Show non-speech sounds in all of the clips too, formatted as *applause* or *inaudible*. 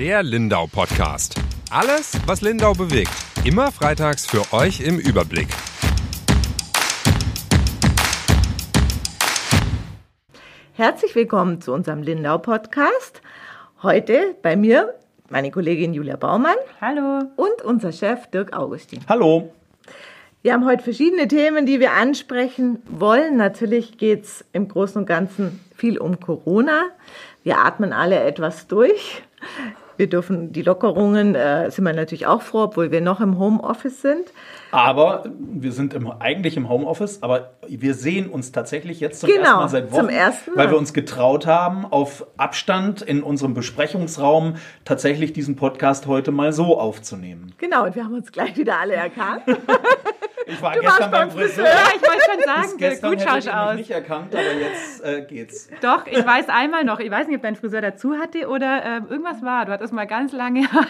Der Lindau Podcast. Alles, was Lindau bewegt. Immer freitags für euch im Überblick. Herzlich willkommen zu unserem Lindau Podcast. Heute bei mir meine Kollegin Julia Baumann. Hallo. Und unser Chef Dirk Augustin. Hallo. Wir haben heute verschiedene Themen, die wir ansprechen wollen. Natürlich geht es im Großen und Ganzen viel um Corona. Wir atmen alle etwas durch. Wir dürfen die Lockerungen, äh, sind wir natürlich auch froh, obwohl wir noch im Homeoffice sind. Aber wir sind im, eigentlich im Homeoffice, aber wir sehen uns tatsächlich jetzt zum Genau, ersten Mal seit Wochen, zum ersten Mal. weil wir uns getraut haben, auf Abstand in unserem Besprechungsraum tatsächlich diesen Podcast heute mal so aufzunehmen. Genau, und wir haben uns gleich wieder alle erkannt. *laughs* Ich war Du gestern beim beim Friseur. Ja, ich wollte schon *laughs* sagen, gestern gut schaust ich aus. nicht erkannt, aber jetzt äh, geht's. Doch, ich weiß einmal noch, ich weiß nicht, ob dein Friseur dazu hatte oder ähm, irgendwas war. Du hattest mal ganz lange Haare.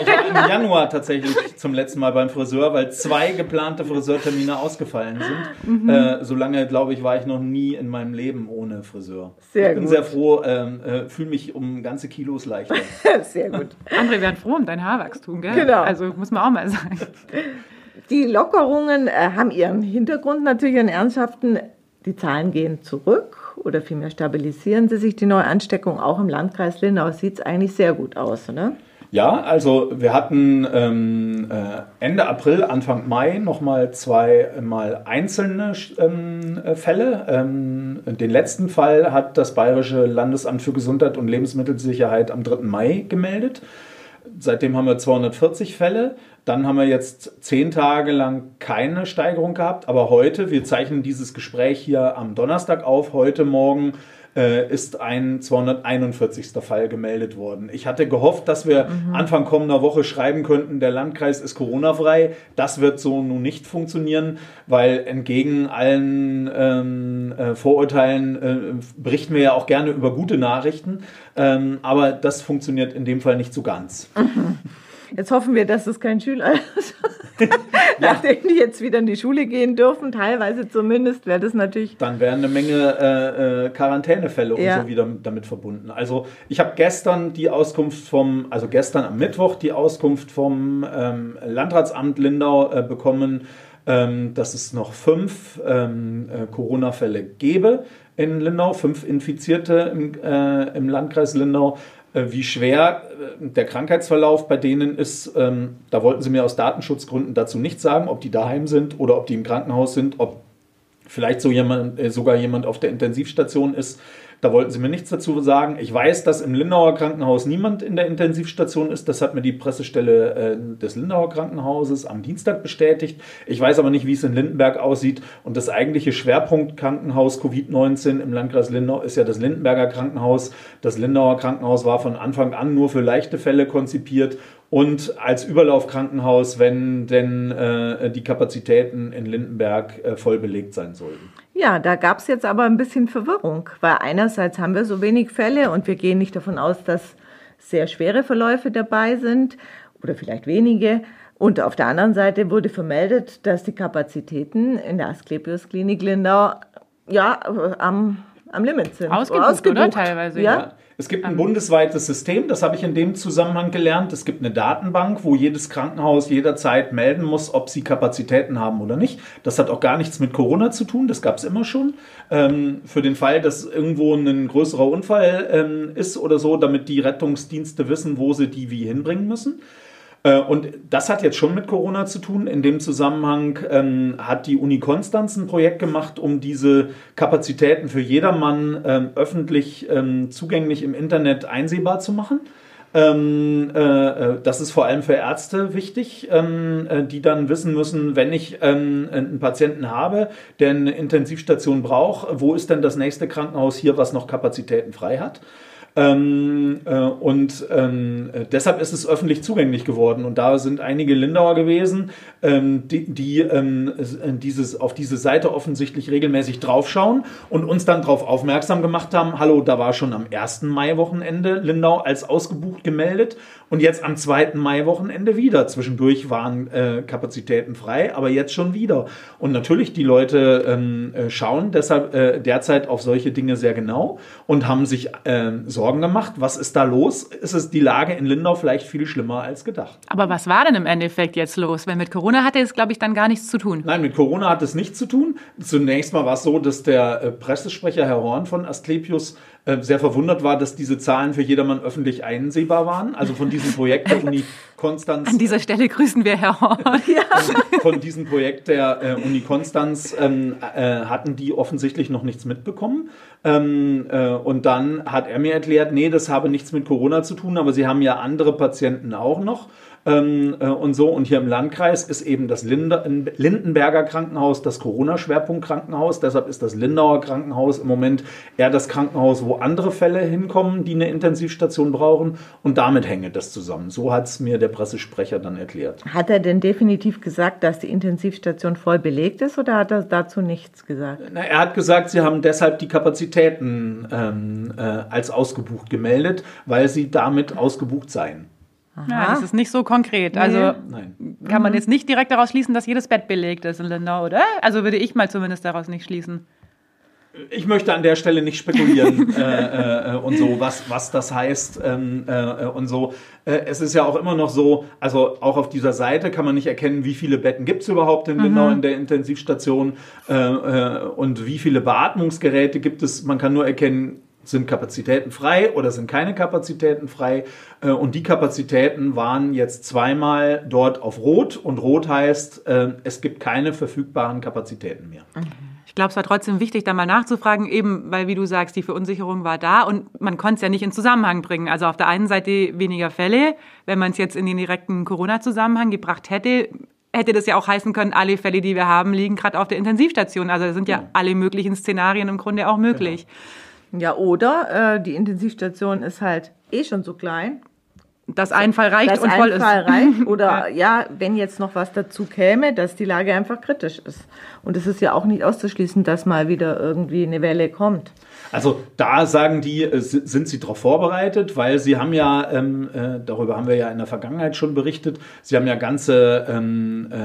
Ich war im Januar tatsächlich zum letzten Mal beim Friseur, weil zwei geplante Friseurtermine ausgefallen sind. Mhm. Äh, so lange, glaube ich, war ich noch nie in meinem Leben ohne Friseur. Sehr ich bin gut. sehr froh, ähm, äh, fühle mich um ganze Kilos leichter. *laughs* Sehr gut. André, werden froh um dein Haarwachstum, gell? Genau. Also muss man auch mal sagen. *laughs* Die Lockerungen äh, haben ihren Hintergrund natürlich einen ernsthaften. Die Zahlen gehen zurück oder vielmehr stabilisieren sie sich. Die neue Ansteckung auch im Landkreis Lindau sieht es eigentlich sehr gut aus, oder? Ja, also wir hatten ähm, äh, Ende April, Anfang Mai nochmal zweimal einzelne ähm, äh, Fälle. Ähm, den letzten Fall hat das Bayerische Landesamt für Gesundheit und Lebensmittelsicherheit am 3. Mai gemeldet. Seitdem haben wir 240 Fälle. Dann haben wir jetzt zehn Tage lang keine Steigerung gehabt. Aber heute, wir zeichnen dieses Gespräch hier am Donnerstag auf, heute Morgen äh, ist ein 241. Fall gemeldet worden. Ich hatte gehofft, dass wir Anfang kommender Woche schreiben könnten, der Landkreis ist Corona-frei. Das wird so nun nicht funktionieren, weil entgegen allen ähm, äh, Vorurteilen äh, berichten wir ja auch gerne über gute Nachrichten. Ähm, aber das funktioniert in dem Fall nicht so ganz. Jetzt hoffen wir, dass es kein Schüler *laughs* ist. Nachdem die jetzt wieder in die Schule gehen dürfen, teilweise zumindest, wäre das natürlich. Dann wären eine Menge äh, äh, Quarantänefälle und Ja. so wieder damit verbunden. Also ich habe gestern die Auskunft vom, also gestern am Mittwoch die Auskunft vom ähm, Landratsamt Lindau äh, bekommen, ähm, dass es noch fünf ähm, äh, Corona-Fälle gäbe in Lindau, fünf Infizierte im, äh, im Landkreis Lindau. Äh, Wie schwer äh, der Krankheitsverlauf bei denen ist, ähm, da wollten sie mir aus Datenschutzgründen dazu nicht sagen, ob die daheim sind oder ob die im Krankenhaus sind, ob vielleicht so jemand, äh, sogar jemand auf der Intensivstation ist. Da wollten sie mir nichts dazu sagen. Ich weiß, dass im Lindauer Krankenhaus niemand in der Intensivstation ist. Das hat mir die Pressestelle äh, des Lindauer Krankenhauses am Dienstag bestätigt. Ich weiß aber nicht, wie es in Lindenberg aussieht. Und das eigentliche Schwerpunktkrankenhaus Covid-19 im Landkreis Lindau ist ja das Lindenberger Krankenhaus. Das Lindauer Krankenhaus war von Anfang an nur für leichte Fälle konzipiert und als Überlaufkrankenhaus, wenn denn äh, die Kapazitäten in Lindenberg äh, voll belegt sein sollten. Ja, da gab es jetzt aber ein bisschen Verwirrung, weil einerseits haben wir so wenig Fälle und wir gehen nicht davon aus, dass sehr schwere Verläufe dabei sind oder vielleicht wenige. Und auf der anderen Seite wurde vermeldet, dass die Kapazitäten in der Asklepios Klinik Lindau ja am, am Limit sind. Ausgebucht, oder? Teilweise, Ja. ja. Es gibt ein bundesweites System, das habe ich in dem Zusammenhang gelernt. Es gibt eine Datenbank, wo jedes Krankenhaus jederzeit melden muss, ob sie Kapazitäten haben oder nicht. Das hat auch gar nichts mit Corona zu tun, das gab es immer schon. Ähm, für den Fall, dass irgendwo ein größerer Unfall ähm, ist oder so, damit die Rettungsdienste wissen, wo sie die wie hinbringen müssen. Äh, Und das hat jetzt schon mit Corona zu tun. In dem Zusammenhang ähm, hat die Uni Konstanz ein Projekt gemacht, um diese Kapazitäten für jedermann ähm, öffentlich ähm, zugänglich im Internet einsehbar zu machen. Ähm, äh, äh, das ist vor allem für Ärzte wichtig, ähm, äh, die dann wissen müssen, wenn ich ähm, einen Patienten habe, der eine Intensivstation braucht, wo ist denn das nächste Krankenhaus hier, was noch Kapazitäten frei hat? Ähm, äh, und ähm, äh, deshalb ist es öffentlich zugänglich geworden. Und da sind einige Lindauer gewesen, ähm, die, die ähm, äh, dieses, auf diese Seite offensichtlich regelmäßig draufschauen und uns dann darauf aufmerksam gemacht haben, hallo, da war schon am 1. Mai-Wochenende Lindau als ausgebucht gemeldet und jetzt am 2. Mai-Wochenende wieder. Zwischendurch waren äh, Kapazitäten frei, aber jetzt schon wieder. Und natürlich, die Leute ähm, äh, schauen deshalb äh, derzeit auf solche Dinge sehr genau und haben sich ähm, so Sorgen gemacht. Was ist da los? Ist es die Lage in Lindau vielleicht viel schlimmer als gedacht? Aber was war denn im Endeffekt jetzt los? Weil mit Corona hatte es, glaube ich, dann gar nichts zu tun. Nein, mit Corona hat es nichts zu tun. Zunächst mal war es so, dass der äh, Pressesprecher Herr Horn von Asklepios sehr verwundert war, dass diese Zahlen für jedermann öffentlich einsehbar waren. Also von diesem Projekt der Uni *laughs* Konstanz. An dieser Stelle grüßen wir Herr Horn. Von diesem Projekt der äh, Uni Konstanz ähm, äh, hatten die offensichtlich noch nichts mitbekommen. Ähm, äh, und dann hat er mir erklärt, nee, das habe nichts mit Corona zu tun, aber sie haben ja andere Patienten auch noch ähm, äh, und so. Und hier im Landkreis ist eben das Linde Lindenberger Krankenhaus das Corona-Schwerpunkt-Krankenhaus. Deshalb ist das Lindauer Krankenhaus im Moment eher das Krankenhaus, wo andere Fälle hinkommen, die eine Intensivstation brauchen. Und damit hängt das zusammen. So hat es mir der Pressesprecher dann erklärt. Hat er denn definitiv gesagt, dass die Intensivstation voll belegt ist oder hat er dazu nichts gesagt? Na, er hat gesagt, sie haben deshalb die Kapazitäten ähm, äh, als ausgebucht gemeldet, weil sie damit ausgebucht seien. Ja, das ist nicht so konkret. Also Nein. kann man jetzt nicht direkt daraus schließen, dass jedes Bett belegt ist in Lindau, oder? Also würde ich mal zumindest daraus nicht schließen. Ich möchte an der Stelle nicht spekulieren *laughs* äh, äh, und so, was, was das heißt ähm, äh, und so. Äh, es ist ja auch immer noch so, also auch auf dieser Seite kann man nicht erkennen, wie viele Betten gibt es überhaupt in Lindau in der Intensivstation äh, äh, und wie viele Beatmungsgeräte gibt es. Man kann nur erkennen, sind Kapazitäten frei oder sind keine Kapazitäten frei. Äh, Und die Kapazitäten waren jetzt zweimal dort auf Rot. Und Rot heißt, äh, es gibt keine verfügbaren Kapazitäten mehr. Ich glaube, es war trotzdem wichtig, da mal nachzufragen, eben weil, wie du sagst, die Verunsicherung war da und man konnte es ja nicht in Zusammenhang bringen. Also auf der einen Seite weniger Fälle, wenn man es jetzt in den direkten Corona-Zusammenhang gebracht hätte, hätte das ja auch heißen können, alle Fälle, die wir haben, liegen gerade auf der Intensivstation. Also da sind ja alle möglichen Szenarien im Grunde auch möglich. Ja, oder äh, die Intensivstation ist halt eh schon so klein. Dass ein Fall reicht dass und voll ist. Fall reicht. *laughs* Oder ja. wenn jetzt noch was dazu käme, dass die Lage einfach kritisch ist. Und es ist ja auch nicht auszuschließen, dass mal wieder irgendwie eine Welle kommt. Also da sagen die, äh, si- sind sie darauf vorbereitet, weil sie haben ja, ähm, äh, darüber haben wir ja in der Vergangenheit schon berichtet, sie haben ja ganze ähm, äh,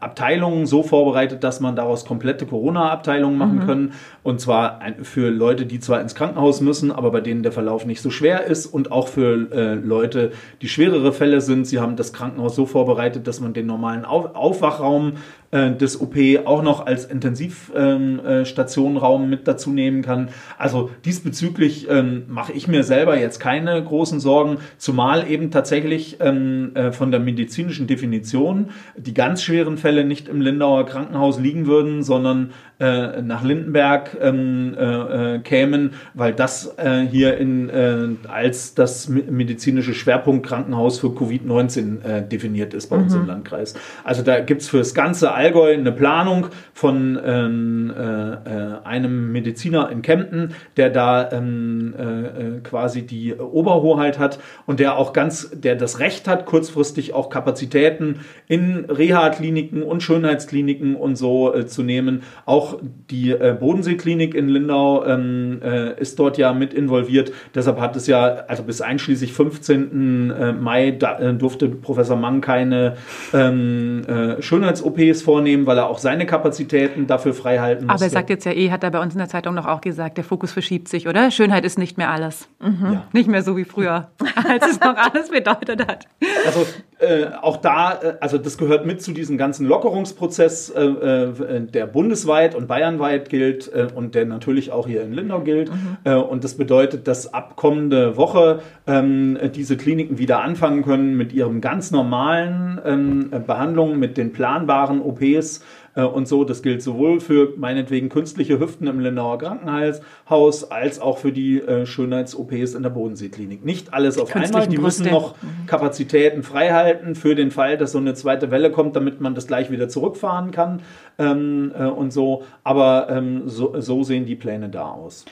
Abteilungen so vorbereitet, dass man daraus komplette Corona-Abteilungen machen können. Und zwar für Leute, die zwar ins Krankenhaus müssen, aber bei denen der Verlauf nicht so schwer ist und auch für äh, Leute, die schwerere Fälle sind. Sie haben das Krankenhaus so vorbereitet, dass man den normalen Auf Aufwachraum äh, des OP auch noch als Intensivstationenraum mit dazu nehmen kann. Also diesbezüglich ähm, mache ich mir selber jetzt keine großen Sorgen, zumal eben tatsächlich ähm, äh, von der medizinischen Definition die ganz schweren Fälle nicht im Lindauer Krankenhaus liegen würden, sondern äh, nach Lindenberg ähm, äh, äh, kämen, weil das äh, hier in, äh, als das me- medizinische Schwerpunktkrankenhaus für Covid-19 äh, definiert ist bei uns im Landkreis. Also da gibt's für das ganze Allgäu eine Planung von ähm, äh, äh, einem Mediziner in Kempten, der da ähm, äh, äh, quasi die Oberhoheit hat und der auch ganz, der das Recht hat, kurzfristig auch Kapazitäten in Reha-Kliniken und Schönheitskliniken und so zu nehmen. Auch die äh, Bodenseeklinik in Lindau ähm, äh, ist dort ja mit involviert. Deshalb hat es ja, also bis einschließlich 15. äh, Mai da, äh, durfte Professor Mang keine ähm, äh, Schönheits-OPs vornehmen, weil er auch seine Kapazitäten dafür frei halten musste. Aber er sagt jetzt ja eh, hat er bei uns in der Zeitung noch auch gesagt, der Fokus verschiebt sich, oder? Schönheit ist nicht mehr alles. ja. Nicht mehr so wie früher, *laughs* als es noch alles bedeutet hat. Also äh, auch da, äh, also das gehört mit zu diesem ganzen Lockerungsprozess, äh, äh, der bundesweit und bayernweit gilt äh, und der natürlich auch hier in Lindau gilt. Äh, und das bedeutet, dass ab kommende Woche ähm, diese Kliniken wieder anfangen können mit ihrem ganz normalen ähm, äh, Behandlungen, mit den planbaren OPs und so. Das gilt sowohl für meinetwegen künstliche Hüften im Lindauer Krankenhaus als auch für die äh, Schönheits-OPs in der Bodenseeklinik. Nicht alles auf einmal. Die müssen noch Kapazitäten freihalten für den Fall, dass so eine zweite Welle kommt, damit man das gleich wieder zurückfahren kann ähm, äh, und so. Aber ähm, so, so sehen die Pläne da aus.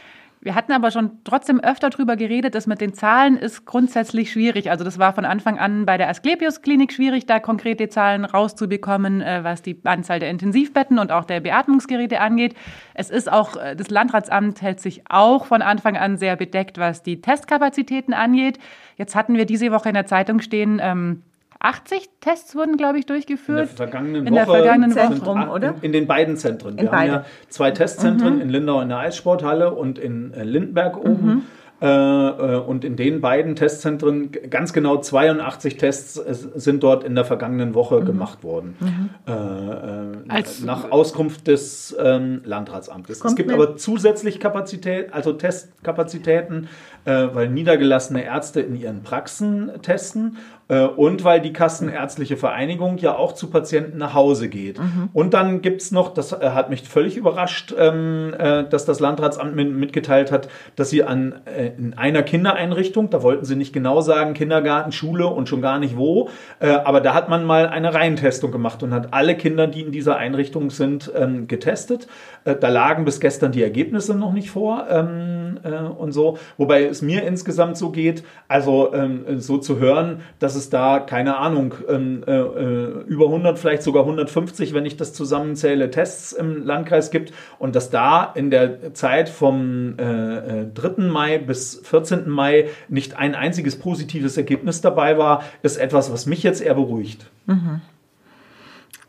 Wir hatten aber schon trotzdem öfter drüber geredet, dass mit den Zahlen ist grundsätzlich schwierig. Also das war von Anfang an bei der Asklepios-Klinik schwierig, da konkrete Zahlen rauszubekommen, äh, was die Anzahl der Intensivbetten und auch der Beatmungsgeräte angeht. Es ist auch, äh, das Landratsamt hält sich auch von Anfang an sehr bedeckt, was die Testkapazitäten angeht. Jetzt hatten wir diese Woche in der Zeitung stehen, ähm, 80 Tests wurden, glaube ich, In der durchgeführt. vergangenen In der Woche vergangenen Zentrum, acht- oder? In, den beiden Zentren. Wir In haben beide. ja zwei Testzentren in Lindau in der Eissporthalle und in äh, Lindberg oben. Äh, äh, und in den beiden Testzentren ganz genau 82 Tests äh, sind dort in der vergangenen Woche mhm. gemacht worden. Mhm. Als nach Auskunft des ähm, Landratsamtes. Es gibt aber zusätzlich Kapazität, also Testkapazitäten, äh, weil niedergelassene Ärzte in ihren Praxen testen äh, und weil die Kassenärztliche Vereinigung ja auch zu Patienten nach Hause geht. Mhm. Und dann gibt es noch, das äh, hat mich völlig überrascht, ähm, äh, dass das Landratsamt mitgeteilt hat, dass sie an in einer Kindereinrichtung, da wollten sie nicht genau sagen, Kindergarten, Schule und schon gar nicht wo, aber da hat man mal eine Reihentestung gemacht und hat alle Kinder, die in dieser Einrichtung sind, ähm, getestet. da lagen bis gestern die Ergebnisse noch nicht vor ähm, und so, wobei es mir insgesamt so geht, also so zu hören, dass es es da, keine Ahnung, ähm, äh, äh über 100, vielleicht sogar 150, wenn ich das zusammenzähle, Tests im Landkreis gibt und dass da in der Zeit vom äh, 3. Äh, Mai bis 14. Mai nicht ein einziges positives Ergebnis dabei war, ist etwas, was mich jetzt eher beruhigt. Mhm.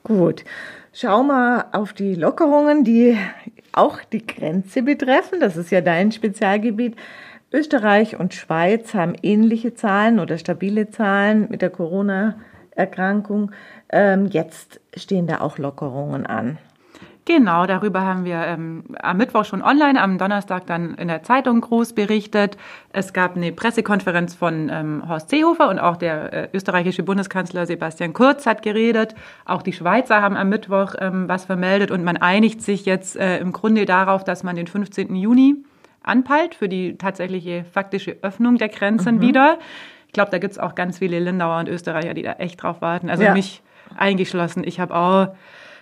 Gut. Schau mal auf die Lockerungen, die auch die Grenze betreffen. Das ist ja dein Spezialgebiet. Österreich und Schweiz haben ähnliche Zahlen oder stabile Zahlen mit der Corona-Erkrankung. Ähm, jetzt stehen da auch Lockerungen an. Genau, darüber haben wir ähm, am Mittwoch schon online, am Donnerstag dann in der Zeitung groß berichtet. Es gab eine Pressekonferenz von ähm, Horst Seehofer und auch der äh, österreichische Bundeskanzler Sebastian Kurz hat geredet. Auch die Schweizer haben am Mittwoch ähm, was vermeldet und man einigt sich jetzt äh, im Grunde darauf, dass man den 15. Juni anpeilt für die tatsächliche faktische Öffnung der Grenzen mhm. wieder. Ich glaube, da gibt es auch ganz viele Lindauer und Österreicher, die da echt drauf warten. Also ja. mich eingeschlossen. Ich habe auch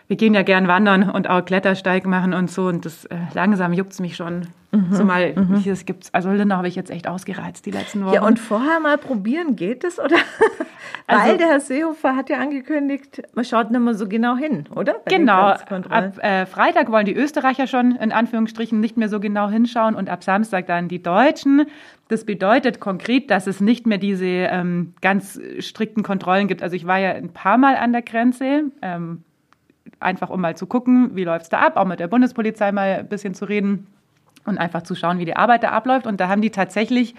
wir gehen ja gern wandern und auch Klettersteig machen und so. Und das äh, langsam juckt mich schon. Mhm, Zumal mhm. hier es gibt's, also Linda habe ich jetzt echt ausgereizt die letzten Wochen. Ja, und vorher mal probieren, geht es, oder? *laughs* Also, Weil der Herr Seehofer hat ja angekündigt, man schaut nicht mehr so genau hin, oder? Bei genau. Ab äh, Freitag wollen die Österreicher schon in Anführungsstrichen nicht mehr so genau hinschauen und ab Samstag dann die Deutschen. Das bedeutet konkret, dass es nicht mehr diese ähm, ganz strikten Kontrollen gibt. Also ich war ja ein paar Mal an der Grenze. Ähm, einfach um mal zu gucken, wie läuft es da ab, auch mit der Bundespolizei mal ein bisschen zu reden und einfach zu schauen, wie die Arbeit da abläuft. Und da haben die tatsächlich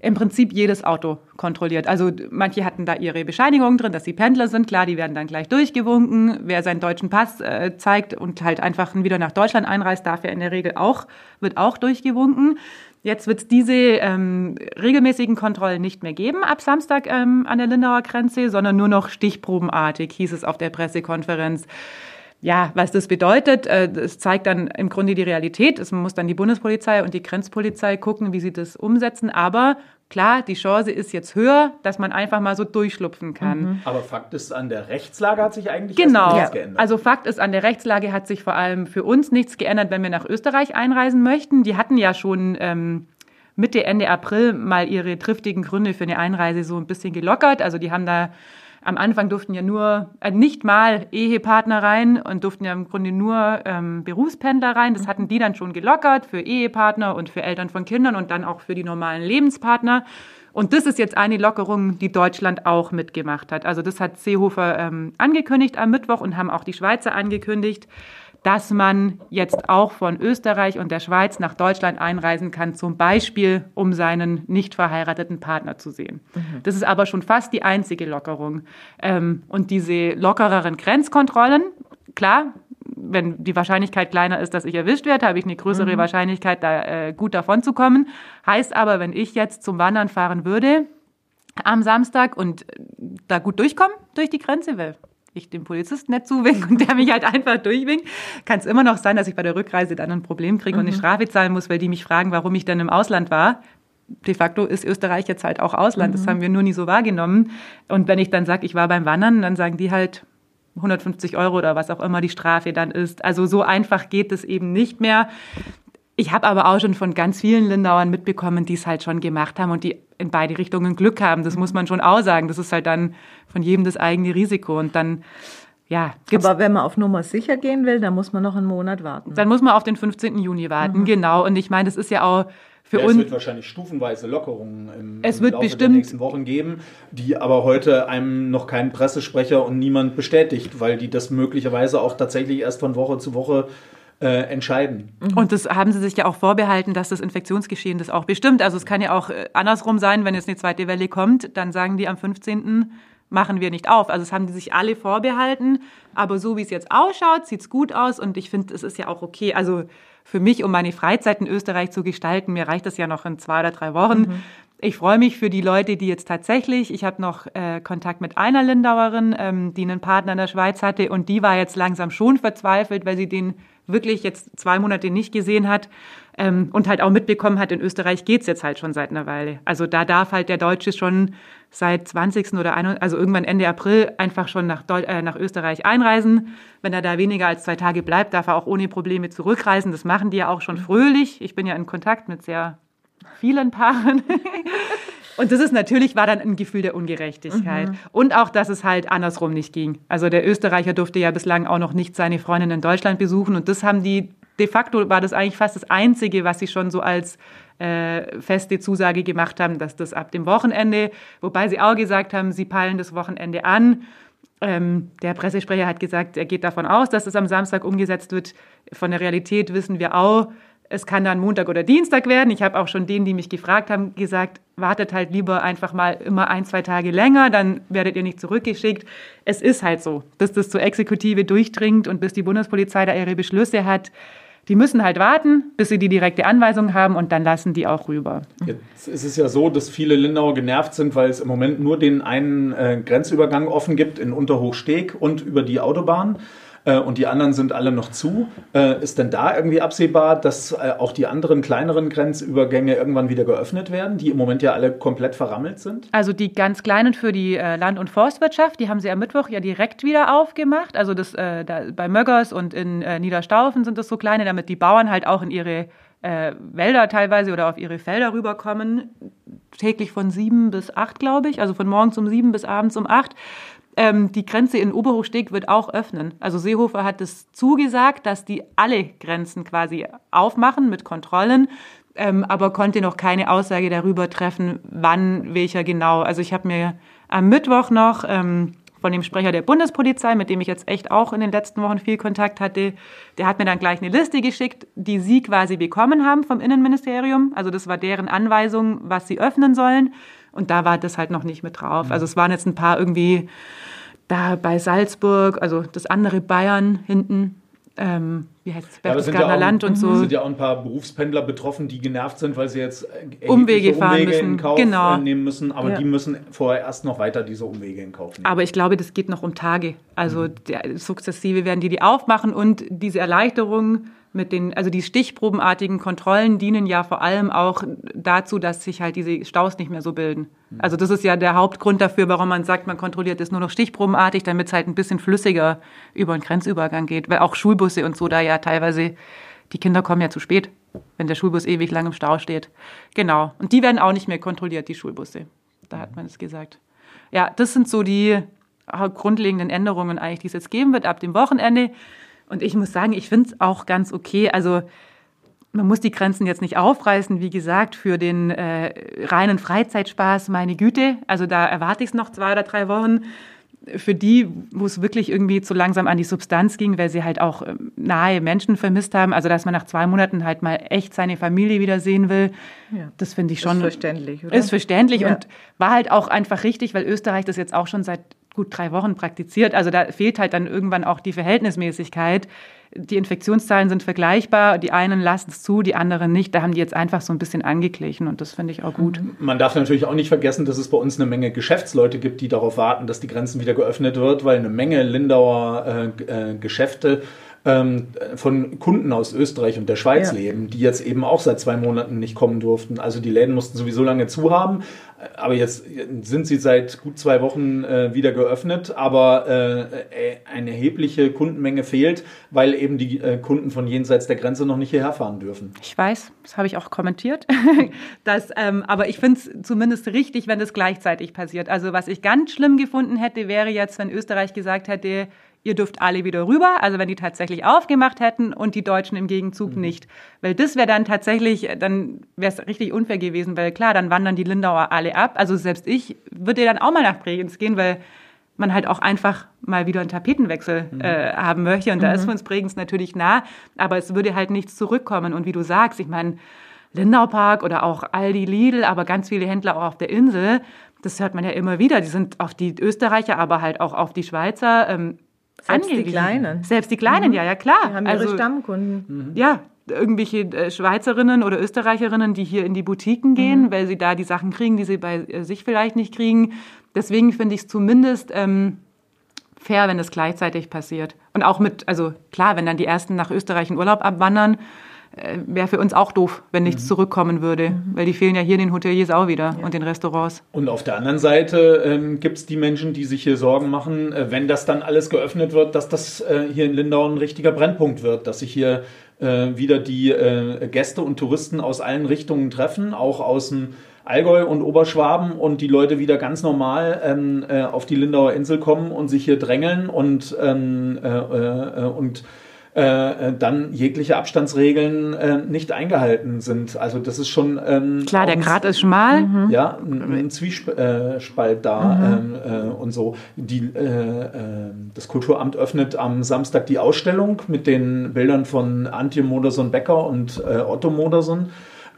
im Prinzip jedes Auto kontrolliert. Also manche hatten da ihre Bescheinigung drin, dass sie Pendler sind. Klar, die werden dann gleich durchgewunken. Wer seinen deutschen Pass äh, zeigt und halt einfach wieder nach Deutschland einreist, darf ja in der Regel auch, wird auch durchgewunken. Jetzt wird es diese ähm, regelmäßigen Kontrollen nicht mehr geben ab Samstag ähm, an der Lindauer Grenze, sondern nur noch stichprobenartig, hieß es auf der Pressekonferenz. Ja, was das bedeutet, äh, das zeigt dann im Grunde die Realität. Es muss dann die Bundespolizei und die Grenzpolizei gucken, wie sie das umsetzen. Aber Klar, die Chance ist jetzt höher, dass man einfach mal so durchschlupfen kann. Mhm. Aber Fakt ist, an der Rechtslage hat sich eigentlich genau. nichts geändert. Also Fakt ist, an der Rechtslage hat sich vor allem für uns nichts geändert, wenn wir nach Österreich einreisen möchten. Die hatten ja schon ähm, Mitte, Ende April mal ihre triftigen Gründe für eine Einreise so ein bisschen gelockert. Also die haben da am Anfang durften ja nur, äh, nicht mal Ehepartner rein und durften ja im Grunde nur ähm, Berufspendler rein. Das hatten die dann schon gelockert für Ehepartner und für Eltern von Kindern und dann auch für die normalen Lebenspartner. Und das ist jetzt eine Lockerung, die Deutschland auch mitgemacht hat. Also das hat Seehofer ähm, angekündigt am Mittwoch und haben auch die Schweizer angekündigt dass man jetzt auch von Österreich und der Schweiz nach Deutschland einreisen kann, zum Beispiel um seinen nicht verheirateten Partner zu sehen. Mhm. Das ist aber schon fast die einzige Lockerung. Ähm, und diese lockereren Grenzkontrollen, klar, wenn die Wahrscheinlichkeit kleiner ist, dass ich erwischt werde, habe ich eine größere mhm. Wahrscheinlichkeit, da äh, gut davon zu kommen. Heißt aber, wenn ich jetzt zum Wandern fahren würde am Samstag und da gut durchkomme durch die Grenze, weil ich dem Polizisten nicht zuwinke und der mich halt einfach durchwinkt, kann es immer noch sein, dass ich bei der Rückreise dann ein Problem kriege mhm. und eine mhm. Strafe zahlen muss, weil die mich fragen, warum ich denn im Ausland war. De facto ist Österreich jetzt halt auch Ausland. Mhm. Das haben wir nur nie so wahrgenommen. Und wenn ich dann sage, ich war beim Wandern, dann sagen die halt 150 Euro oder was auch immer die Strafe dann ist. Also so einfach geht es eben nicht mehr. Ich habe aber auch schon von ganz vielen Lindauern mitbekommen, die es halt schon gemacht haben und die in beide Richtungen Glück haben. Das muss man schon auch sagen. Das ist halt dann von jedem das eigene Risiko. Und dann, ja. Gibt's, aber wenn man auf Nummer sicher gehen will, dann muss man noch einen Monat warten. Dann muss man auf den 15. Juni warten, mhm. genau. Und ich meine, das ist ja auch für ja, uns. Es wird wahrscheinlich stufenweise Lockerungen im, es wird Laufe bestimmt, der nächsten Wochen geben, die aber heute einem noch kein Pressesprecher und niemand bestätigt, weil die das möglicherweise auch tatsächlich erst von Woche zu Woche äh, entscheiden. Und das haben sie sich ja auch vorbehalten, dass das Infektionsgeschehen das auch bestimmt. Also es kann ja auch äh, andersrum sein, wenn jetzt eine zweite Welle kommt, dann sagen die am 15. machen wir nicht auf. Also es haben die sich alle vorbehalten. Aber so wie es jetzt ausschaut, sieht es gut aus und ich finde, es ist ja auch okay. Also für mich, um meine Freizeit in Österreich zu gestalten, mir reicht das ja noch in zwei oder drei Wochen. Mhm. Ich freue mich für die Leute, die jetzt tatsächlich, ich habe noch äh, Kontakt mit einer Lindauerin, ähm, die einen Partner in der Schweiz hatte und die war jetzt langsam schon verzweifelt, weil sie den wirklich jetzt zwei Monate nicht gesehen hat ähm, und halt auch mitbekommen hat, in Österreich geht's jetzt halt schon seit einer Weile. Also da darf halt der Deutsche schon seit 20. oder 21, also irgendwann Ende April einfach schon nach, Deu äh, nach Österreich einreisen. Wenn er da weniger als zwei Tage bleibt, darf er auch ohne Probleme zurückreisen. Das machen die ja auch schon fröhlich. Ich bin ja in Kontakt mit sehr vielen Paaren. *laughs* Und das ist natürlich, war dann ein Gefühl der Ungerechtigkeit. Mhm. Und auch, dass es halt andersrum nicht ging. Also der Österreicher durfte ja bislang auch noch nicht seine Freundin in Deutschland besuchen. Und das haben die, de facto war das eigentlich fast das Einzige, was sie schon so als äh, feste Zusage gemacht haben, dass das ab dem Wochenende, wobei sie auch gesagt haben, sie peilen das Wochenende an. Ähm, der Pressesprecher hat gesagt, er geht davon aus, dass das am Samstag umgesetzt wird. Von der Realität wissen wir auch, es kann dann Montag oder Dienstag werden. Ich habe auch schon denen, die mich gefragt haben, gesagt, wartet halt lieber einfach mal immer ein, zwei Tage länger, dann werdet ihr nicht zurückgeschickt. Es ist halt so, bis das zur Exekutive durchdringt und bis die Bundespolizei da ihre Beschlüsse hat. Die müssen halt warten, bis sie die direkte Anweisung haben und dann lassen die auch rüber. Jetzt ist es ja so, dass viele Lindauer genervt sind, weil es im Moment nur den einen äh, Grenzübergang offen gibt in Unterhochsteg und über die Autobahn äh, und die anderen sind alle noch zu. Äh, ist denn da irgendwie absehbar, dass äh, auch die anderen kleineren Grenzübergänge irgendwann wieder geöffnet werden, die im Moment ja alle komplett verrammelt sind? Also die ganz kleinen für die äh, Land- und Forstwirtschaft, die haben sie am Mittwoch ja direkt wieder aufgemacht. Also das, äh, da, bei Möggers und in äh, Niederstaufen sind das so kleine, damit die Bauern halt auch in ihre Wälder teilweise oder auf ihre Felder rüberkommen. Täglich von sieben bis acht, glaube ich. Also von morgens um sieben bis abends um acht. Ähm, die Grenze in Oberhochsteg wird auch öffnen. Also Seehofer hat es zugesagt, dass die alle Grenzen quasi aufmachen mit Kontrollen, ähm, aber konnte noch keine Aussage darüber treffen, wann welcher genau. Also ich habe mir am Mittwoch noch ähm, von dem Sprecher der Bundespolizei, mit dem ich jetzt echt auch in den letzten Wochen viel Kontakt hatte, der hat mir dann gleich eine Liste geschickt, die sie quasi bekommen haben vom Innenministerium. Also das war deren Anweisung, was sie öffnen sollen. Und da war das halt noch nicht mit drauf. Also es waren jetzt ein paar irgendwie da bei Salzburg, also das andere Bayern hinten. Ähm, wie heißt es, Berchtesgadener ja, Land und so. sind ja auch ein paar Berufspendler betroffen, die genervt sind, weil sie jetzt Umwege fahren Umwege müssen. in Kauf genau. nehmen müssen. Aber ja. die müssen vorher erst noch weiter diese Umwege in Kauf nehmen. Aber ich glaube, das geht noch um Tage. Also mhm. der, sukzessive werden die die aufmachen und diese Erleichterung mit den, also die stichprobenartigen Kontrollen dienen ja vor allem auch dazu, dass sich halt diese Staus nicht mehr so bilden. Mhm. Also das ist ja der Hauptgrund dafür, warum man sagt, man kontrolliert es nur noch stichprobenartig, damit es halt ein bisschen flüssiger über den Grenzübergang geht. Weil auch Schulbusse und so da teilweise, die Kinder kommen ja zu spät, wenn der Schulbus ewig lang im Stau steht. Genau. Und die werden auch nicht mehr kontrolliert, die Schulbusse. Da hat man es gesagt. Ja, das sind so die grundlegenden Änderungen eigentlich, die es jetzt geben wird ab dem Wochenende. Und ich muss sagen, ich finde es auch ganz okay. Also man muss die Grenzen jetzt nicht aufreißen, wie gesagt, für den äh, reinen Freizeitspaß, meine Güte. Also da erwarte ich es noch zwei oder drei Wochen. Für die, wo es wirklich irgendwie zu langsam an die Substanz ging, weil sie halt auch ähm, nahe Menschen vermisst haben, also dass man nach zwei Monaten halt mal echt seine Familie wiedersehen will, ja. das finde ich schon. Ist verständlich, oder? Ist verständlich ja. und war halt auch einfach richtig, weil Österreich das jetzt auch schon seit gut drei Wochen praktiziert. Also da fehlt halt dann irgendwann auch die Verhältnismäßigkeit. Die Infektionszahlen sind vergleichbar, die einen lassen es zu, die anderen nicht. Da haben die jetzt einfach so ein bisschen angeglichen und das finde ich auch gut. Man darf natürlich auch nicht vergessen, dass es bei uns eine Menge Geschäftsleute gibt, die darauf warten, dass die Grenzen wieder geöffnet wird, weil eine Menge Lindauer äh, äh, Geschäfte ähm, von Kunden aus Österreich und der Schweiz ja. leben, die jetzt eben auch seit zwei Monaten nicht kommen durften. Also die Läden mussten sowieso lange zu haben, aber jetzt sind sie seit gut zwei Wochen äh, wieder geöffnet, aber äh, eine erhebliche Kundenmenge fehlt, weil eben die äh, Kunden von jenseits der Grenze noch nicht hierher fahren dürfen. Ich weiß, das habe ich auch kommentiert. *laughs* das, ähm, aber ich finde es zumindest richtig, wenn das gleichzeitig passiert. Also was ich ganz schlimm gefunden hätte, wäre jetzt, wenn Österreich gesagt hätte, ihr dürft alle wieder rüber, also wenn die tatsächlich aufgemacht hätten und die Deutschen im Gegenzug mhm. nicht. Weil das wäre dann tatsächlich, dann wäre es richtig unfair gewesen, weil klar, dann wandern die Lindauer alle ab. Also selbst ich würde dann auch mal nach Bregenz gehen, weil man halt auch einfach mal wieder einen Tapetenwechsel mhm. äh, haben möchte. Und da ist für uns Bregenz natürlich nah, aber es würde halt nichts zurückkommen. Und wie du sagst, ich meine, Lindau Park oder auch Aldi Lidl, aber ganz viele Händler auch auf der Insel, das hört man ja immer wieder. Die sind auf die Österreicher, aber halt auch auf die Schweizer ähm, Selbst angewiesen. die Kleinen. Selbst die Kleinen, mhm. ja, ja, klar. Die haben ihre also, Stammkunden. Mhm. Ja, irgendwelche äh, Schweizerinnen oder Österreicherinnen, die hier in die Boutiquen gehen, mhm. weil sie da die Sachen kriegen, die sie bei äh, sich vielleicht nicht kriegen. Deswegen finde ich es zumindest ähm, fair, wenn das gleichzeitig passiert. Und auch mit, also klar, wenn dann die ersten nach Österreich in Urlaub abwandern, wäre für uns auch doof, wenn nichts mhm. zurückkommen würde, mhm. weil die fehlen ja hier den Hoteliers auch wieder ja. und den Restaurants. Und auf der anderen Seite ähm, gibt es die Menschen, die sich hier Sorgen machen, äh, wenn das dann alles geöffnet wird, dass das äh, hier in Lindau ein richtiger Brennpunkt wird, dass sich hier äh, wieder die äh, Gäste und Touristen aus allen Richtungen treffen, auch aus dem Allgäu und Oberschwaben und die Leute wieder ganz normal ähm, äh, auf die Lindauer Insel kommen und sich hier drängeln und, ähm, äh, äh, und äh, dann jegliche Abstandsregeln äh, nicht eingehalten sind. Also das ist schon ähm, klar, der Grad ist schmal. Mhm. Ja, ein, ein Zwiespalt da mhm. ähm, äh, und so. Die, äh, äh, das Kulturamt öffnet am Samstag die Ausstellung mit den Bildern von Antje Modersohn-Becker und äh, Otto Modersohn.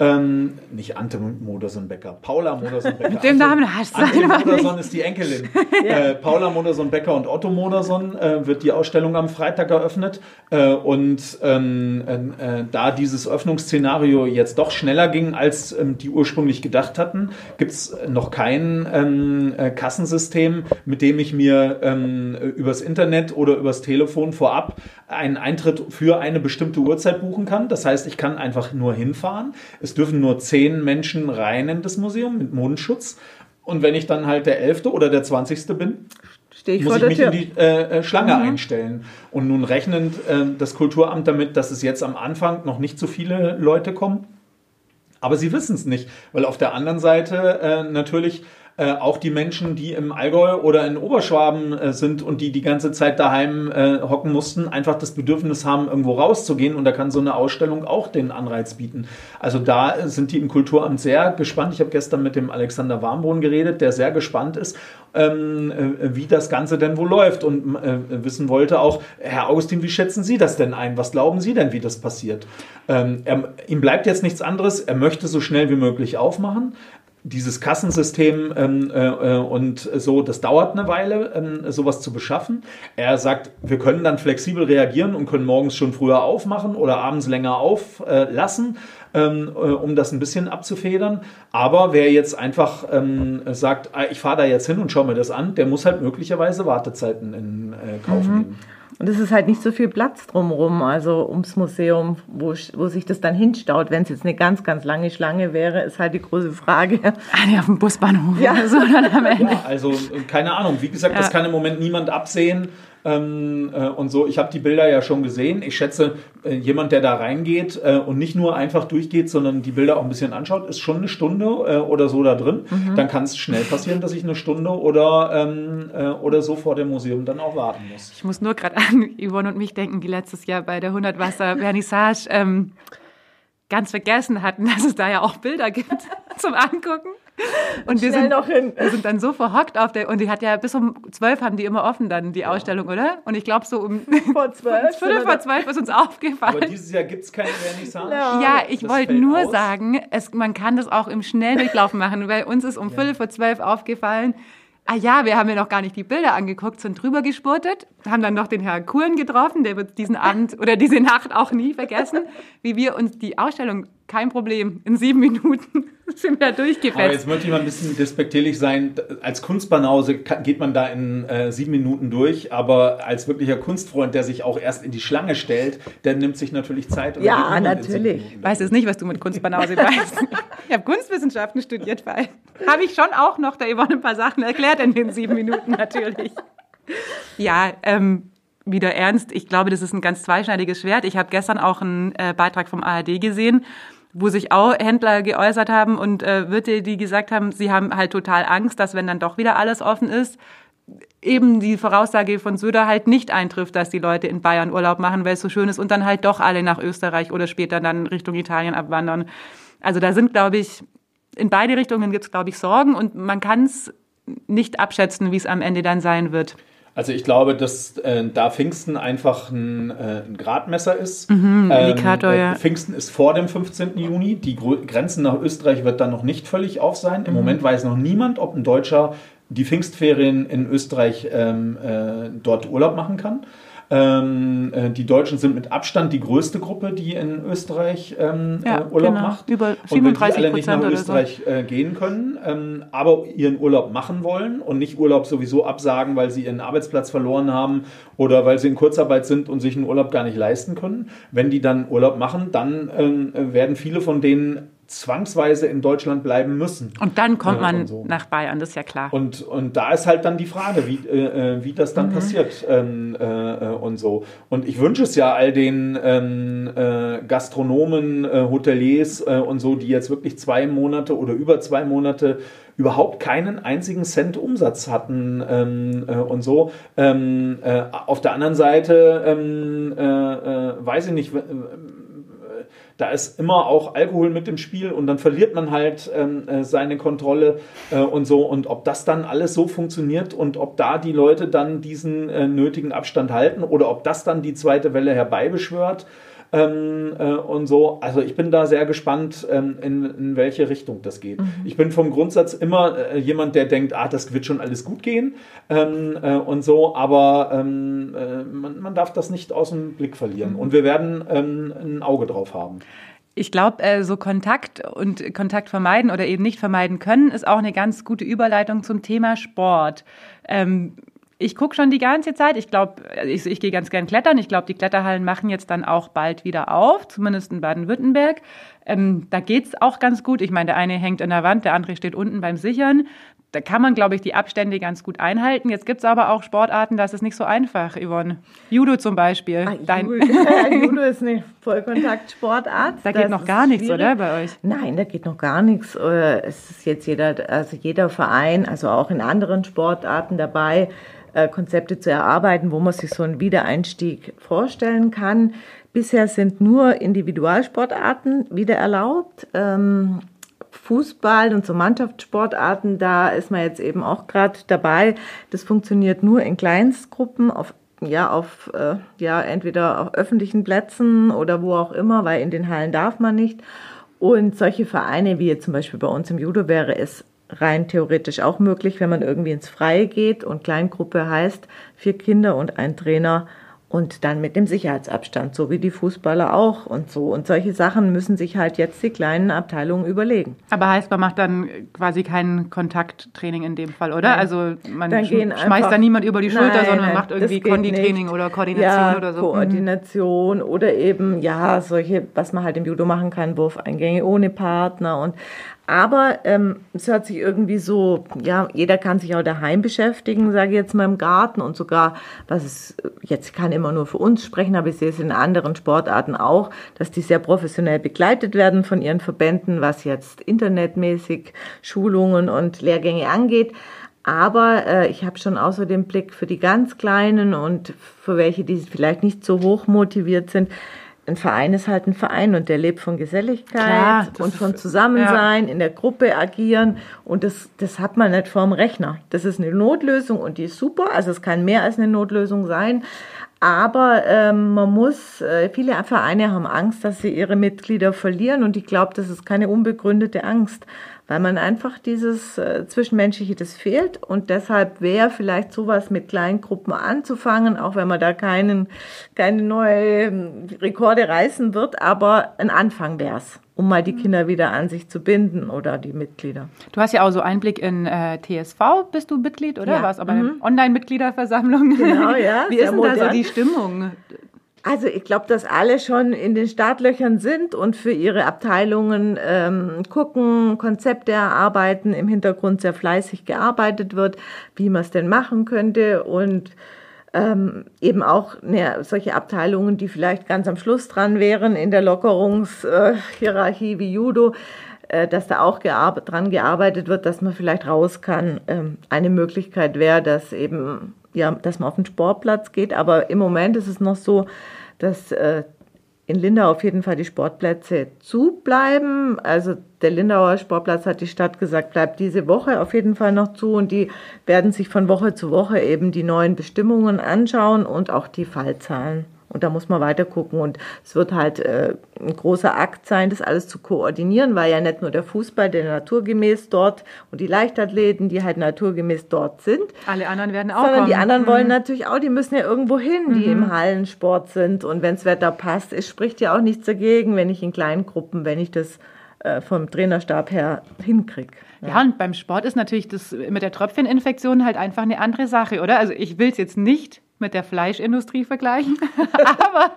Ähm, nicht Ante Modersohn-Becker, Paula Modersohn-Becker. *laughs* Mit dem Namen hast du Ante Modersohn ist die Enkelin. ja. *laughs* äh, Paula Modersohn-Becker und Otto Modersohn äh, wird die Ausstellung am Freitag eröffnet. Äh, und ähm, äh, da dieses Öffnungsszenario jetzt doch schneller ging, als ähm, die ursprünglich gedacht hatten, gibt es noch kein ähm, äh, Kassensystem, mit dem ich mir ähm, übers Internet oder übers Telefon vorab einen Eintritt für eine bestimmte Uhrzeit buchen kann. Das heißt, ich kann einfach nur hinfahren. Es dürfen nur zehn Menschen rein in das Museum mit Mundschutz. Und wenn ich dann halt der Elfte oder der Zwanzigste bin, ich muss ich mich Tür. in die äh, äh, Schlange mhm. einstellen. Und nun rechnend äh, das Kulturamt damit, dass es jetzt am Anfang noch nicht so viele Leute kommen. Aber sie wissen es nicht, weil auf der anderen Seite äh, natürlich äh, auch die Menschen, die im Allgäu oder in Oberschwaben äh, sind und die die ganze Zeit daheim äh, hocken mussten, einfach das Bedürfnis haben, irgendwo rauszugehen. Und da kann so eine Ausstellung auch den Anreiz bieten. Also da sind die im Kulturamt sehr gespannt. Ich habe gestern mit dem Alexander Warmbrunn geredet, der sehr gespannt ist, ähm, äh, wie das Ganze denn wohl läuft und äh, wissen wollte auch, Herr Augustin, wie schätzen Sie das denn ein? Was glauben Sie denn, wie das passiert? Ähm, er, ihm bleibt jetzt nichts anderes. Er möchte so schnell wie möglich aufmachen dieses Kassensystem ähm, äh, äh, und so, das dauert eine Weile, ähm, sowas zu beschaffen. Er sagt, wir können dann flexibel reagieren und können morgens schon früher aufmachen oder abends länger auflassen, äh, ähm, äh, um das ein bisschen abzufedern. Aber wer jetzt einfach ähm, sagt, ah, ich fahre da jetzt hin und schaue mir das an, der muss halt möglicherweise Wartezeiten in äh, Kauf mhm. nehmen. Und es ist halt nicht so viel Platz drumherum, also ums Museum, wo, wo sich das dann hinstaut. Wenn es jetzt eine ganz, ganz lange Schlange wäre, ist halt die große Frage. Ah, nee, auf dem Busbahnhof. Ja, so dann am Ende. Ja, also keine Ahnung. Wie gesagt, ja. das kann im Moment niemand absehen. Ähm, äh, und so. Ich habe die Bilder ja schon gesehen. Ich schätze, äh, jemand, der da reingeht äh, und nicht nur einfach durchgeht, sondern die Bilder auch ein bisschen anschaut, ist schon eine Stunde äh, oder so da drin. Mhm. Dann kann es schnell passieren, dass ich eine Stunde oder, ähm, äh, oder so vor dem Museum dann auch warten muss. Ich muss nur gerade an Yvonne und mich denken, die letztes Jahr bei der 100 Wasser Vernissage ähm, ganz vergessen hatten, dass es da ja auch Bilder gibt *laughs* zum Angucken. *laughs* Und wir sind, noch hin. wir sind dann so verhockt auf der, und die hat ja bis um zwölf haben die immer offen dann, die ja. Ausstellung, oder? Und ich glaube so um *laughs* vor zwölf, Viertel vor zwölf ist uns aufgefallen. Aber dieses Jahr gibt es keine Vernissage. Ja, ja ich wollte nur aus. sagen, es, man kann das auch im Schnelldurchlauf machen, weil uns ist um ja. Viertel vor zwölf aufgefallen, ah ja, wir haben ja noch gar nicht die Bilder angeguckt, sind drüber gespurtet, haben dann noch den Herrn Kuhn getroffen, der wird diesen Abend oder diese Nacht auch nie vergessen, wie wir uns die Ausstellung kein Problem. In sieben Minuten *laughs* sind wir durchgefetzt. Aber jetzt möchte ich mal ein bisschen despektierlich sein. Als Kunstbanause geht man da in äh, sieben Minuten durch, aber als wirklicher Kunstfreund, der sich auch erst in die Schlange stellt, der nimmt sich natürlich Zeit. ja, natürlich. Ich weiß jetzt nicht, was du mit Kunstbanause weißt. *laughs* Ich habe Kunstwissenschaften studiert, weil habe ich schon auch noch da Yvonne ein paar Sachen erklärt in den sieben Minuten natürlich. Ja, ähm, wieder ernst. Ich glaube, das ist ein ganz zweischneidiges Schwert. Ich habe gestern auch einen äh, Beitrag vom ARD gesehen, wo sich auch Händler geäußert haben und äh, Wirte, die gesagt haben, sie haben halt total Angst, dass wenn dann doch wieder alles offen ist, eben die Voraussage von Söder halt nicht eintrifft, dass die Leute in Bayern Urlaub machen, weil es so schön ist und dann halt doch alle nach Österreich oder später dann Richtung Italien abwandern. Also da sind, glaube ich, in beide Richtungen gibt es, glaube ich, Sorgen und man kann es nicht abschätzen, wie es am Ende dann sein wird. Also ich glaube, dass äh, da Pfingsten einfach ein, äh, ein Gradmesser ist. Mhm, Indikator, ähm, ja. Pfingsten ist vor dem 15. Juni. Die Gro Grenzen nach Österreich wird dann noch nicht völlig auf sein. Im Moment weiß noch niemand, ob ein Deutscher die Pfingstferien in Österreich ähm, äh, dort Urlaub machen kann. Ähm, äh, die Deutschen sind mit Abstand die größte Gruppe, die in Österreich ähm, Ja, äh, Urlaub genau. macht. Über und wenn die 37 alle nicht nach Prozent oder so. Österreich äh, gehen können, ähm, aber ihren Urlaub machen wollen und nicht Urlaub sowieso absagen, weil sie ihren Arbeitsplatz verloren haben oder weil sie in Kurzarbeit sind und sich einen Urlaub gar nicht leisten können. Wenn die dann Urlaub machen, dann ähm, werden viele von denen zwangsweise in Deutschland bleiben müssen. Und dann kommt man so. nach Bayern, das ist ja klar. Und, und da ist halt dann die Frage, wie, äh, äh, wie das Mhm. dann passiert ähm, äh, und so. Und ich wünsche es ja all den ähm, äh, Gastronomen, äh, Hoteliers und so, die jetzt wirklich zwei Monate oder über zwei Monate überhaupt keinen einzigen Cent Umsatz hatten ähm, äh, und so. Ähm, äh, auf der anderen Seite ähm, äh, weiß ich nicht, da ist immer auch Alkohol mit im Spiel und dann verliert man halt ähm, äh, seine Kontrolle äh, und so. Und ob das dann alles so funktioniert und ob da die Leute dann diesen äh, nötigen Abstand halten oder ob das dann die zweite Welle herbeibeschwört ähm, äh, und so. Also ich bin da sehr gespannt, ähm, in, in welche Richtung das geht. Ich bin vom Grundsatz immer äh, jemand, der denkt, ah, das wird schon alles gut gehen ähm, äh, und so, aber ähm, äh, man, man darf das nicht aus dem Blick verlieren. Und wir werden ähm, ein Auge drauf haben. Ich glaube, äh, so Kontakt und Kontakt vermeiden oder eben nicht vermeiden können, ist auch eine ganz gute Überleitung zum Thema Sport. Ähm, ich gucke schon die ganze Zeit. Ich glaube, ich, ich gehe ganz gern klettern. Ich glaube, die Kletterhallen machen jetzt dann auch bald wieder auf, zumindest in Baden-Württemberg. Ähm, da geht's auch ganz gut. Ich meine, der eine hängt in der Wand, der andere steht unten beim Sichern. Da kann man, glaube ich, die Abstände ganz gut einhalten. Jetzt gibt's aber auch Sportarten, das ist nicht so einfach, Yvonne. Judo zum Beispiel. Ah, Dein- Judo, ist *laughs* eine Vollkontaktsportart. da Das geht noch ist gar nichts, schwierig. oder, bei euch? Nein, da geht noch gar nichts. Äh, Es ist jetzt jeder, also jeder Verein, also auch in anderen Sportarten dabei, äh, Konzepte zu erarbeiten, wo man sich so einen Wiedereinstieg vorstellen kann. Bisher sind nur Individualsportarten wieder erlaubt. Ähm, Fußball und so Mannschaftssportarten, da ist man jetzt eben auch gerade dabei. Das funktioniert nur in Kleinstgruppen auf ja, auf, äh, ja, entweder auf öffentlichen Plätzen oder wo auch immer, weil in den Hallen darf man nicht. Und solche Vereine, wie jetzt zum Beispiel bei uns im Judo, wäre es rein theoretisch auch möglich, wenn man irgendwie ins Freie geht und Kleingruppe heißt vier Kinder und ein Trainer und dann mit dem Sicherheitsabstand, so wie die Fußballer auch und so. Und solche Sachen müssen sich halt jetzt die kleinen Abteilungen überlegen. Aber heißt, man macht dann quasi kein Kontakttraining in dem Fall, oder? Nein. Also man Dann sch gehen schmeißt einfach- da niemand über die Schulter, Nein, sondern nein, macht irgendwie Konditraining oder Koordination ja, oder so. Mhm. Koordination oder eben, ja, solche, was man halt im Judo machen kann, Wurfeingänge ohne Partner und aber ähm, es hört sich irgendwie so, ja, jeder kann sich auch daheim beschäftigen, sage ich jetzt mal im Garten und sogar, was es jetzt ich kann immer nur für uns sprechen, aber ich sehe es in anderen Sportarten auch, dass die sehr professionell begleitet werden von ihren Verbänden, was jetzt internetmäßig Schulungen und Lehrgänge angeht. Aber äh, ich habe schon außer dem Blick für die ganz Kleinen und für welche, die vielleicht nicht so hoch motiviert sind. Ein Verein ist halt ein Verein und der lebt von Geselligkeit Klar, und von Zusammensein, in der Gruppe agieren. Und das, das hat man nicht vorm Rechner. Das ist eine Notlösung und die ist super. Also es kann mehr als eine Notlösung sein. Aber ähm, man muss, äh, viele Vereine haben Angst, dass sie ihre Mitglieder verlieren. Und ich glaube, das ist keine unbegründete Angst, weil man einfach dieses äh, Zwischenmenschliche, das fehlt. Und deshalb wäre vielleicht sowas mit Kleingruppen anzufangen, auch wenn man da keinen, keine neue Rekorde reißen wird. Aber ein Anfang wäre es, um mal die Kinder wieder an sich zu binden oder die Mitglieder. Du hast ja auch so Einblick in äh, TSV, bist du Mitglied, oder? Ja. Warst aber eine Online-Mitgliederversammlung. Genau, ja, *laughs* Wie ist denn da so die Stimmung? Also ich glaube, dass alle schon in den Startlöchern sind und für ihre Abteilungen ähm, gucken, Konzepte erarbeiten, im Hintergrund sehr fleißig gearbeitet wird, wie man es denn machen könnte und ähm, eben auch ne, solche Abteilungen, die vielleicht ganz am Schluss dran wären in der Lockerungshierarchie wie Judo, äh, dass da auch gear dran gearbeitet wird, dass man vielleicht raus kann. Ähm, eine Möglichkeit wäre, dass eben ja, dass man auf den Sportplatz geht, aber im Moment ist es noch so, dass äh, in Lindau auf jeden Fall die Sportplätze zu bleiben. Also der Lindauer Sportplatz hat die Stadt gesagt, bleibt diese Woche auf jeden Fall noch zu und die werden sich von Woche zu Woche eben die neuen Bestimmungen anschauen und auch die Fallzahlen. Und da muss man weiter gucken. Und es wird halt äh, ein großer Akt sein, das alles zu koordinieren, weil ja nicht nur der Fußball, der naturgemäß dort und die Leichtathleten, die halt naturgemäß dort sind. Alle anderen werden auch Sondern kommen. die anderen wollen Mhm. natürlich auch, die müssen ja irgendwo hin, die im Hallensport sind. Und wenns Wetter passt, es spricht ja auch nichts dagegen, wenn ich in kleinen Gruppen, wenn ich das äh, vom Trainerstab her hinkriege. Ja, und beim Sport ist natürlich das mit der Tröpfcheninfektion halt einfach eine andere Sache, oder? Also ich will es jetzt nicht mit der Fleischindustrie vergleichen, *laughs* aber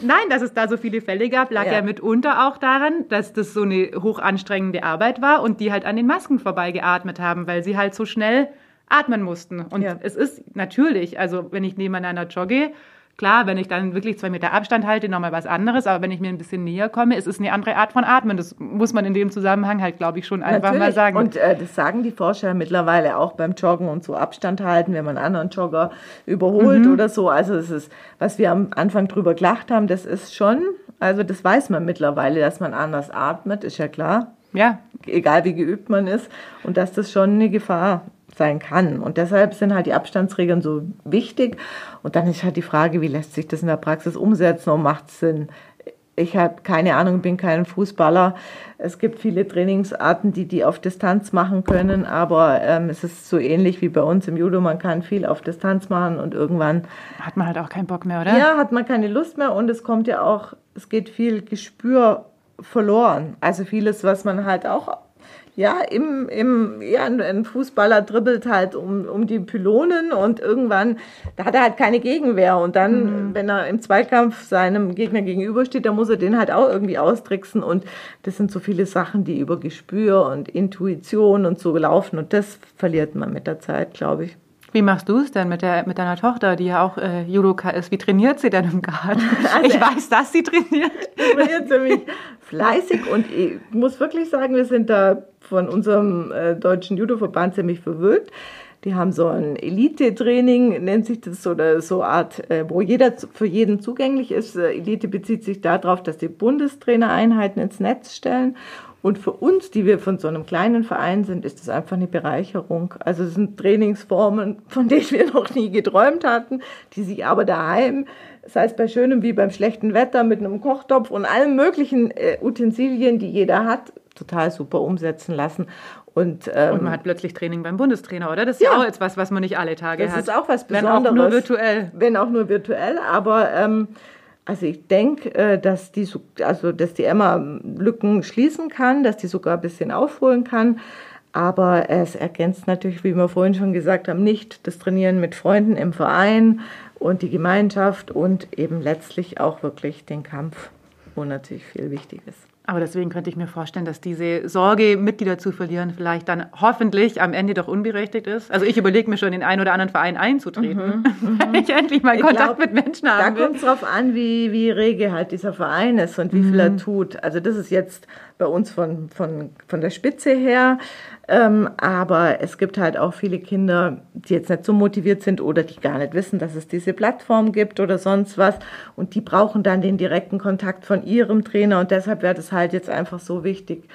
nein, dass es da so viele Fälle gab, lag ja. Ja. mitunter auch daran, dass das so eine hochanstrengende Arbeit war und die halt an den Masken vorbeigeatmet haben, weil sie halt so schnell atmen mussten. Und Ja. es ist natürlich, also wenn ich nebeneinander jogge, Klar, wenn ich dann wirklich zwei Meter Abstand halte, nochmal was anderes. Aber wenn ich mir ein bisschen näher komme, es ist eine andere Art von Atmen. Das muss man in dem Zusammenhang halt, glaube ich, schon einfach mal Natürlich. sagen. Und äh, das sagen die Forscher mittlerweile auch beim Joggen und so Abstand halten, wenn man einen anderen Jogger überholt Mhm. oder so. Also es ist, was wir am Anfang drüber gelacht haben, das ist schon, also das weiß man mittlerweile, dass man anders atmet, ist ja klar. ja, egal wie geübt man ist, und dass das schon eine Gefahr sein kann. Und deshalb sind halt die Abstandsregeln so wichtig. Und dann ist halt die Frage, wie lässt sich das in der Praxis umsetzen und macht es Sinn? Ich habe keine Ahnung, bin kein Fußballer. Es gibt viele Trainingsarten, die die auf Distanz machen können, aber ähm, es ist so ähnlich wie bei uns im Judo. Man kann viel auf Distanz machen und irgendwann hat man halt auch keinen Bock mehr, oder? ja, hat man keine Lust mehr und es kommt ja auch, es geht viel Gespür verloren. Also vieles, was man halt auch, ja, im, im, ja, ein- Fußballer dribbelt halt um, um die Pylonen und irgendwann, da hat er halt keine Gegenwehr. Und dann, wenn er im Zweikampf seinem Gegner gegenübersteht, dann muss er den halt auch irgendwie austricksen. Und das sind so viele Sachen, die über Gespür und Intuition und so laufen. Und das verliert man mit der Zeit, glaube ich. Wie machst du es denn mit, der, mit deiner Tochter, die ja auch äh, Judoka ist? Wie trainiert sie denn im Garten? Also- *laughs* ich weiß, dass sie trainiert. trainiert ziemlich fleißig und ich muss wirklich sagen, wir sind da von unserem äh, deutschen Judo-Verband ziemlich verwöhnt. Die haben so ein Elite-Training, nennt sich das, oder so eine Art, äh, wo jeder für jeden zugänglich ist. Äh, Elite bezieht sich darauf, dass die Bundestrainereinheiten ins Netz stellen. Und für uns, die wir von so einem kleinen Verein sind, ist das einfach eine Bereicherung. Also es sind Trainingsformen, von denen wir *laughs* noch nie geträumt hatten, die sich aber daheim, sei es bei schönem wie beim schlechten Wetter, mit einem Kochtopf und allen möglichen äh, Utensilien, die jeder hat, total super umsetzen lassen. Und, ähm, Und man hat plötzlich Training beim Bundestrainer, oder? Das ist ja, Ja. auch jetzt was, man nicht alle Tage das hat. ist auch was Wenn Besonderes. auch nur virtuell. Wenn auch nur virtuell, aber ähm, also ich denke, äh, dass die so- also dass die Emma Lücken schließen kann, dass die sogar ein bisschen aufholen kann. Aber es ergänzt natürlich, wie wir vorhin schon gesagt haben, nicht das Trainieren mit Freunden im Verein und die Gemeinschaft und eben letztlich auch wirklich den Kampf, wo natürlich viel wichtig ist. Aber deswegen könnte ich mir vorstellen, dass diese Sorge, Mitglieder zu verlieren, vielleicht dann hoffentlich am Ende doch unberechtigt ist. Also ich überlege mir schon, in den einen oder anderen Verein einzutreten, *laughs* wenn ich endlich mal Kontakt glaub, mit Menschen Da haben will. kommt es darauf an, wie, wie rege halt dieser Verein ist und wie viel er tut. Also das ist jetzt bei uns von, von, von der Spitze her. Ähm, aber es gibt halt auch viele Kinder, die jetzt nicht so motiviert sind oder die gar nicht wissen, dass es diese Plattform gibt oder sonst was. Und die brauchen dann den direkten Kontakt von ihrem Trainer. Und deshalb wäre das halt jetzt einfach so wichtig,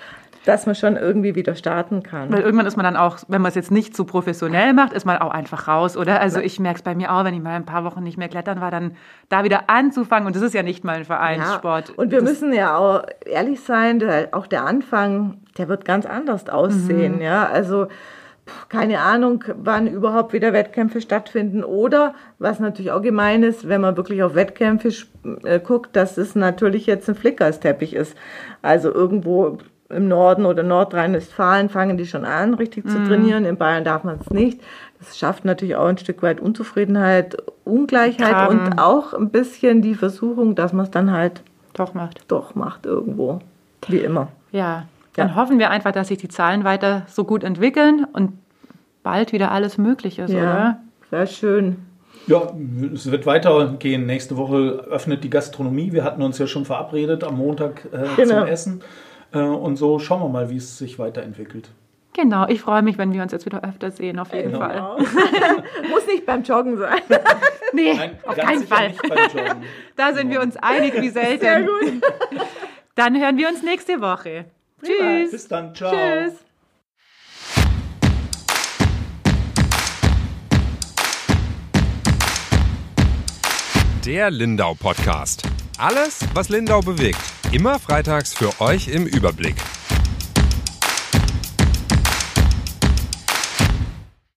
dass man schon irgendwie wieder starten kann. Weil irgendwann ist man dann auch, wenn man es jetzt nicht so professionell macht, ist man auch einfach raus, oder? Also ich merke es bei mir auch, wenn ich mal ein paar Wochen nicht mehr klettern war, dann da wieder anzufangen. Und das ist ja nicht mal ein Vereinssport. Ja, und wir das, müssen ja auch ehrlich sein, der, auch der Anfang, der wird ganz anders aussehen. Mhm. Ja, also keine Ahnung, wann überhaupt wieder Wettkämpfe stattfinden oder was natürlich auch gemein ist, wenn man wirklich auf Wettkämpfe äh, guckt, dass es natürlich jetzt ein Flickersteppich ist. Also irgendwo im Norden oder Nordrhein-Westfalen fangen die schon an, richtig Mhm. zu trainieren. In Bayern darf man es nicht. Das schafft natürlich auch ein Stück weit Unzufriedenheit, Ungleichheit Graben. und auch ein bisschen die Versuchung, dass man es dann halt doch macht. doch macht irgendwo. Wie immer. Ja, dann Ja. hoffen wir einfach, dass sich die Zahlen weiter so gut entwickeln und bald wieder alles möglich ist, oder? Ja, sehr schön. Ja, es wird weitergehen. Nächste Woche öffnet die Gastronomie. Wir hatten uns ja schon verabredet am Montag äh, Genau. zum Essen. Äh, und so schauen wir mal, wie es sich weiterentwickelt. Genau, ich freue mich, wenn wir uns jetzt wieder öfter sehen, auf jeden Genau. Fall. *laughs* Muss nicht beim Joggen sein. *laughs* Nee, Nein, auf ganz keinen Fall. *laughs* Da sind wir uns einig wie selten. Sehr gut. Dann hören wir uns nächste Woche. Tschüss. Bis dann, ciao. Tschüss. Der Lindau Podcast. Alles, was Lindau bewegt. Immer freitags für euch im Überblick.